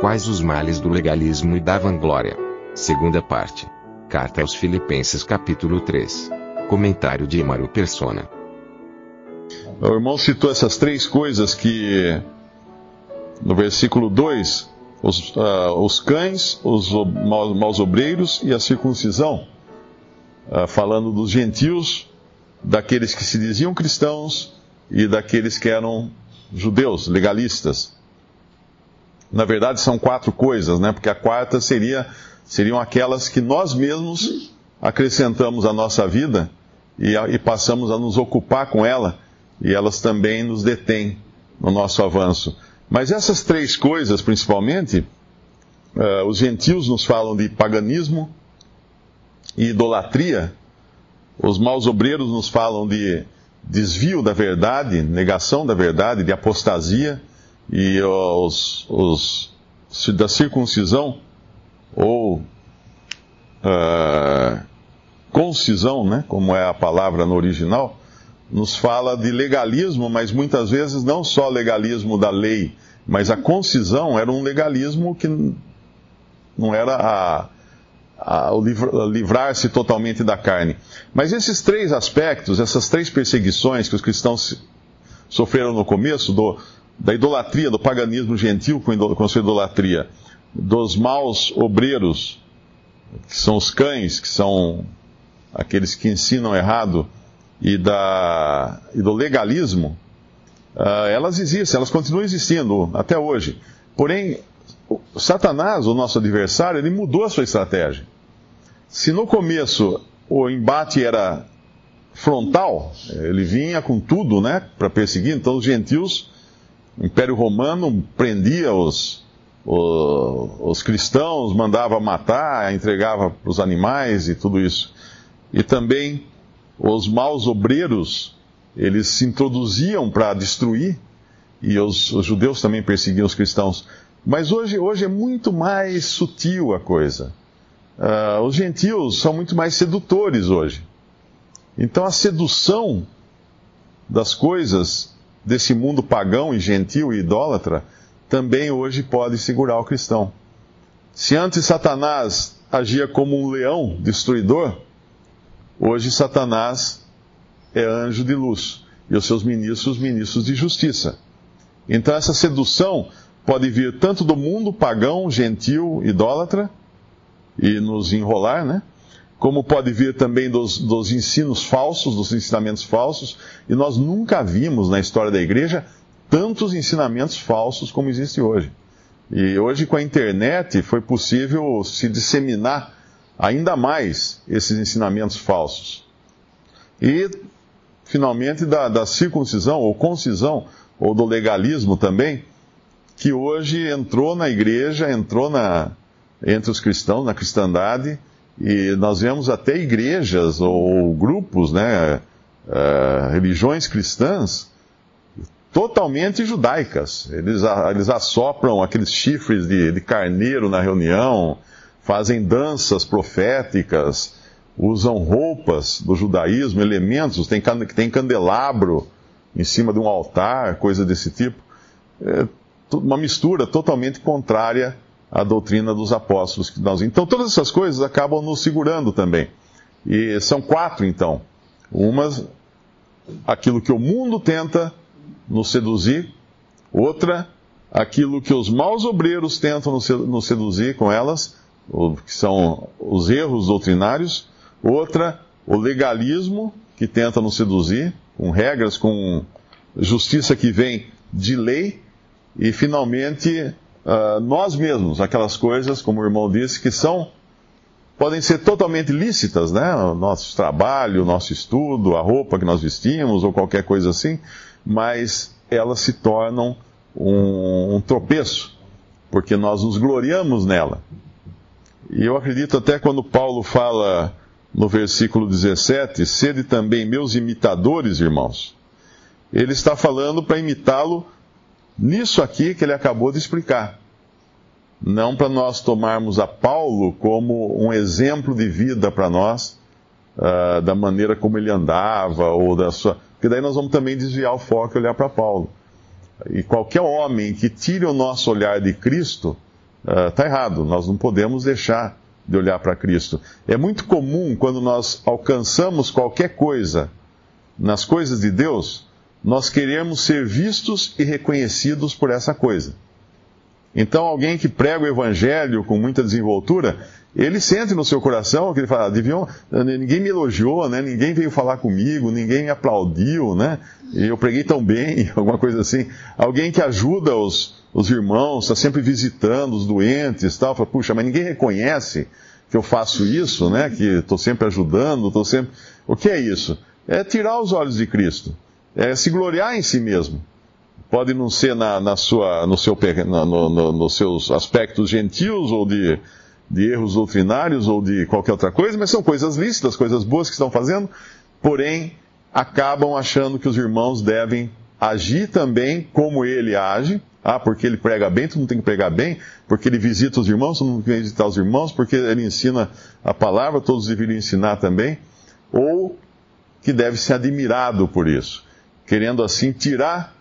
Quais os males do legalismo e da vanglória? Segunda parte. Carta aos Filipenses capítulo 3. Comentário de Emaro Persona. O irmão citou essas três coisas que no versículo 2, os, uh, os cães, os maus, obreiros e a circuncisão, uh, falando dos gentios, daqueles que se diziam cristãos e daqueles que eram judeus, legalistas. Na verdade, são quatro coisas, né? Porque a quarta seria, seriam aquelas que nós mesmos acrescentamos à nossa vida e, e passamos a nos ocupar com ela, e elas também nos detêm no nosso avanço. Mas essas três coisas, principalmente, uh, os gentios nos falam de paganismo e idolatria, os maus obreiros nos falam de desvio da verdade, negação da verdade, de apostasia, e os, os da circuncisão, ou uh, concisão, né, como é a palavra no original, nos fala de legalismo, mas muitas vezes não só legalismo da lei, mas a concisão era um legalismo que não era a, a, o livrar-se totalmente da carne. Mas esses três aspectos, essas três perseguições que os cristãos sofreram no começo, do, da idolatria, do paganismo gentil com, sua idolatria, dos maus obreiros, que são os cães, que são aqueles que ensinam errado, e, da, e do legalismo, uh, elas existem, elas continuam existindo até hoje. Porém, Satanás, o nosso adversário, ele mudou a sua estratégia. Se no começo o embate era frontal, ele vinha com tudo, né, para perseguir, então os gentios, o Império Romano prendia os, os, os cristãos, mandava matar, entregava para os animais e tudo isso. E também os maus obreiros, eles se introduziam para destruir, e os, os, judeus também perseguiam os cristãos. Mas hoje, hoje é muito mais sutil a coisa. Uh, os gentios são muito mais sedutores hoje. Então a sedução das coisas desse mundo pagão e gentil e idólatra também hoje pode segurar o cristão. Se antes Satanás agia como um leão destruidor, Hoje, Satanás é anjo de luz e os seus ministros, ministros de justiça. Então, essa sedução pode vir tanto do mundo pagão, gentil, idólatra, e nos enrolar, né? Como pode vir também dos, dos ensinos falsos, dos ensinamentos falsos, e nós nunca vimos na história da igreja tantos ensinamentos falsos como existe hoje. E hoje, com a internet, foi possível se disseminar ainda mais esses ensinamentos falsos. E, finalmente, da, da circuncisão ou concisão, ou do legalismo também, que hoje entrou na igreja, entrou na, entre os cristãos, na cristandade, e nós vemos até igrejas ou grupos, né, uh, religiões cristãs, totalmente judaicas. Eles, eles assopram aqueles chifres de, de carneiro na reunião, fazem danças proféticas, usam roupas do judaísmo, elementos, tem, tem candelabro em cima de um altar, coisa desse tipo. É uma mistura totalmente contrária à doutrina dos apóstolos que nós. Então todas essas coisas acabam nos segurando também. E são quatro então. Uma, aquilo que o mundo tenta nos seduzir. Outra, aquilo que os maus obreiros tentam nos seduzir com elas que são os erros doutrinários, outra, o legalismo, que tenta nos seduzir, com regras, com justiça que vem de lei, e finalmente uh, nós mesmos, aquelas coisas, como o irmão disse, que são podem ser totalmente lícitas, né? O nosso trabalho, o nosso estudo, a roupa que nós vestimos ou qualquer coisa assim, mas elas se tornam um, um tropeço, porque nós nos gloriamos nela. E eu acredito até quando Paulo fala no versículo 17: Sede também meus imitadores, irmãos. Ele está falando para imitá-lo nisso aqui que ele acabou de explicar. Não para nós tomarmos a Paulo como um exemplo de vida para nós, uh, da maneira como ele andava, ou da sua. Porque daí nós vamos também desviar o foco e olhar para Paulo. E qualquer homem que tire o nosso olhar de Cristo, está uh, errado. Nós não podemos deixar de olhar para Cristo. É muito comum quando nós alcançamos qualquer coisa nas coisas de Deus, nós queremos ser vistos e reconhecidos por essa coisa. Então, alguém que prega o evangelho com muita desenvoltura, ele sente no seu coração que ele fala, deviam, ninguém me elogiou, né? ninguém veio falar comigo, ninguém me aplaudiu, né? Eu preguei tão bem, alguma coisa assim. Alguém que ajuda os, os irmãos, está sempre visitando os doentes, tal, fala, puxa, mas ninguém reconhece que eu faço isso, né? Que estou sempre ajudando, estou sempre. O que é isso? É tirar os olhos de Cristo, é se gloriar em si mesmo. Pode não ser na, na sua, no seu, no, no, nos seus aspectos gentios ou de de erros doutrinários ou de qualquer outra coisa, mas são coisas lícitas, coisas boas que estão fazendo, porém acabam achando que os irmãos devem agir também como ele age. Ah, porque ele prega bem, tu não tem que pregar bem, porque ele visita os irmãos, tu não tem que visitar os irmãos, porque ele ensina a palavra, todos deveriam ensinar também. Ou que deve ser admirado por isso, querendo assim tirar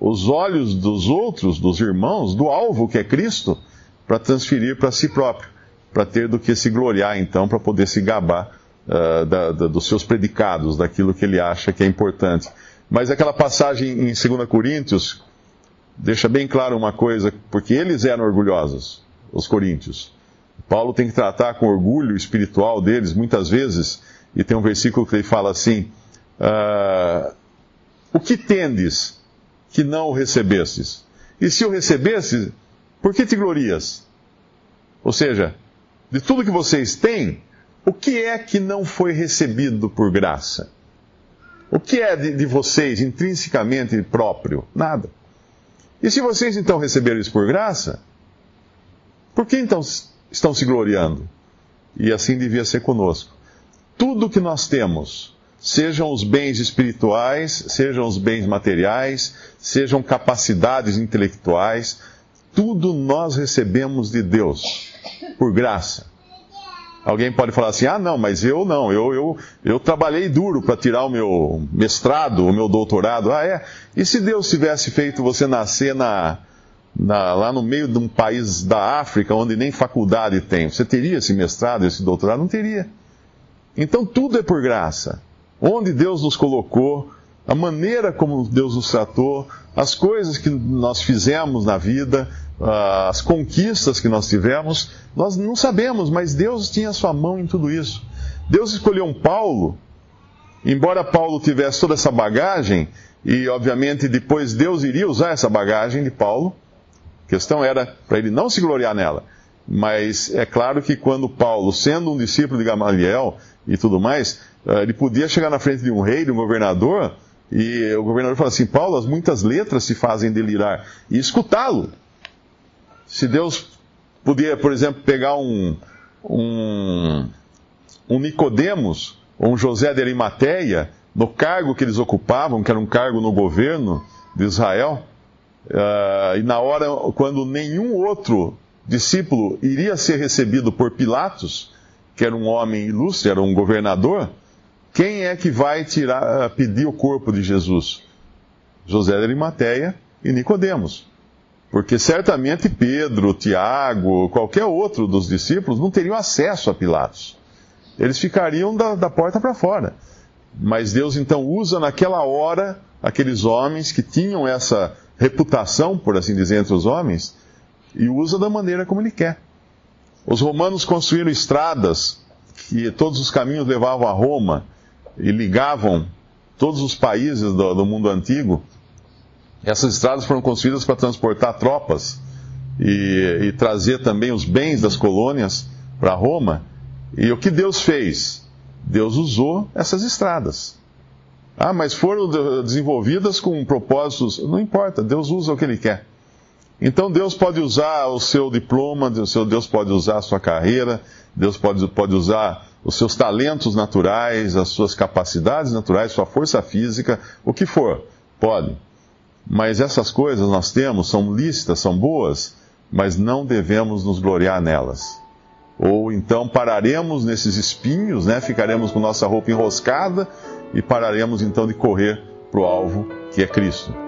os olhos dos outros, dos irmãos, do alvo que é Cristo, para transferir para si próprio para ter do que se gloriar, então, para poder se gabar uh, da, da, dos seus predicados, daquilo que ele acha que é importante. Mas aquela passagem em 2 Coríntios deixa bem claro uma coisa, porque eles eram orgulhosos, os coríntios. Paulo tem que tratar com orgulho espiritual deles, muitas vezes, e tem um versículo que ele fala assim: uh, O que tendes que não o recebestes? E se o recebestes, por que te glorias? Ou seja, de tudo que vocês têm, o que é que não foi recebido por graça? O que é de, de vocês intrinsecamente próprio? Nada. E se vocês então receberam isso por graça, por que então estão se gloriando? E assim devia ser conosco. Tudo que nós temos, sejam os bens espirituais, sejam os bens materiais, sejam capacidades intelectuais, tudo nós recebemos de Deus por graça. Alguém pode falar assim: ah, não, mas eu não, eu, eu, eu trabalhei duro para tirar o meu mestrado, o meu doutorado. Ah, é? E se Deus tivesse feito você nascer na, na, lá no meio de um país da África, onde nem faculdade tem, você teria esse mestrado, esse doutorado? Não teria. Então tudo é por graça. Onde Deus nos colocou, a maneira como Deus nos tratou, as coisas que nós fizemos na vida, ah, as conquistas que nós tivemos, nós não sabemos, mas Deus tinha sua mão em tudo isso. Deus escolheu um Paulo, embora Paulo tivesse toda essa bagagem, e obviamente depois Deus iria usar essa bagagem de Paulo, a questão era para ele não se gloriar nela. Mas é claro que quando Paulo, sendo um discípulo de Gamaliel e tudo mais, ah, ele podia chegar na frente de um rei, de um governador, e o governador fala assim: Paulo, as muitas letras se fazem delirar, e escutá-lo. Se Deus podia, por exemplo, pegar um, um, um Nicodemos ou um José de Arimateia, no cargo que eles ocupavam, que era um cargo no governo de Israel, uh, e na hora quando nenhum outro discípulo iria ser recebido por Pilatos, que era um homem ilustre, era um governador, quem é que vai tirar, pedir o corpo de Jesus? José de Arimateia e Nicodemos. Porque certamente Pedro, Tiago, qualquer outro dos discípulos não teriam acesso a Pilatos. Eles ficariam da, da porta para fora. Mas Deus então usa naquela hora aqueles homens que tinham essa reputação, por assim dizer, entre os homens, e usa da maneira como Ele quer. Os romanos construíram estradas que todos os caminhos levavam a Roma e ligavam todos os países do, do mundo antigo essas estradas foram construídas para transportar tropas e, e trazer também os bens das colônias para Roma. E o que Deus fez? Deus usou essas estradas Ah, mas foram desenvolvidas com propósitos. Não importa, Deus usa o que Ele quer. Então Deus pode usar o seu diploma, Deus pode usar a sua carreira, Deus pode, pode usar os seus talentos naturais, as suas capacidades naturais, sua força física, o que for, pode. Mas essas coisas nós temos, são lícitas, são boas, mas não devemos nos gloriar nelas. Ou então pararemos nesses espinhos, né? ficaremos com nossa roupa enroscada e pararemos então de correr para o alvo que é Cristo.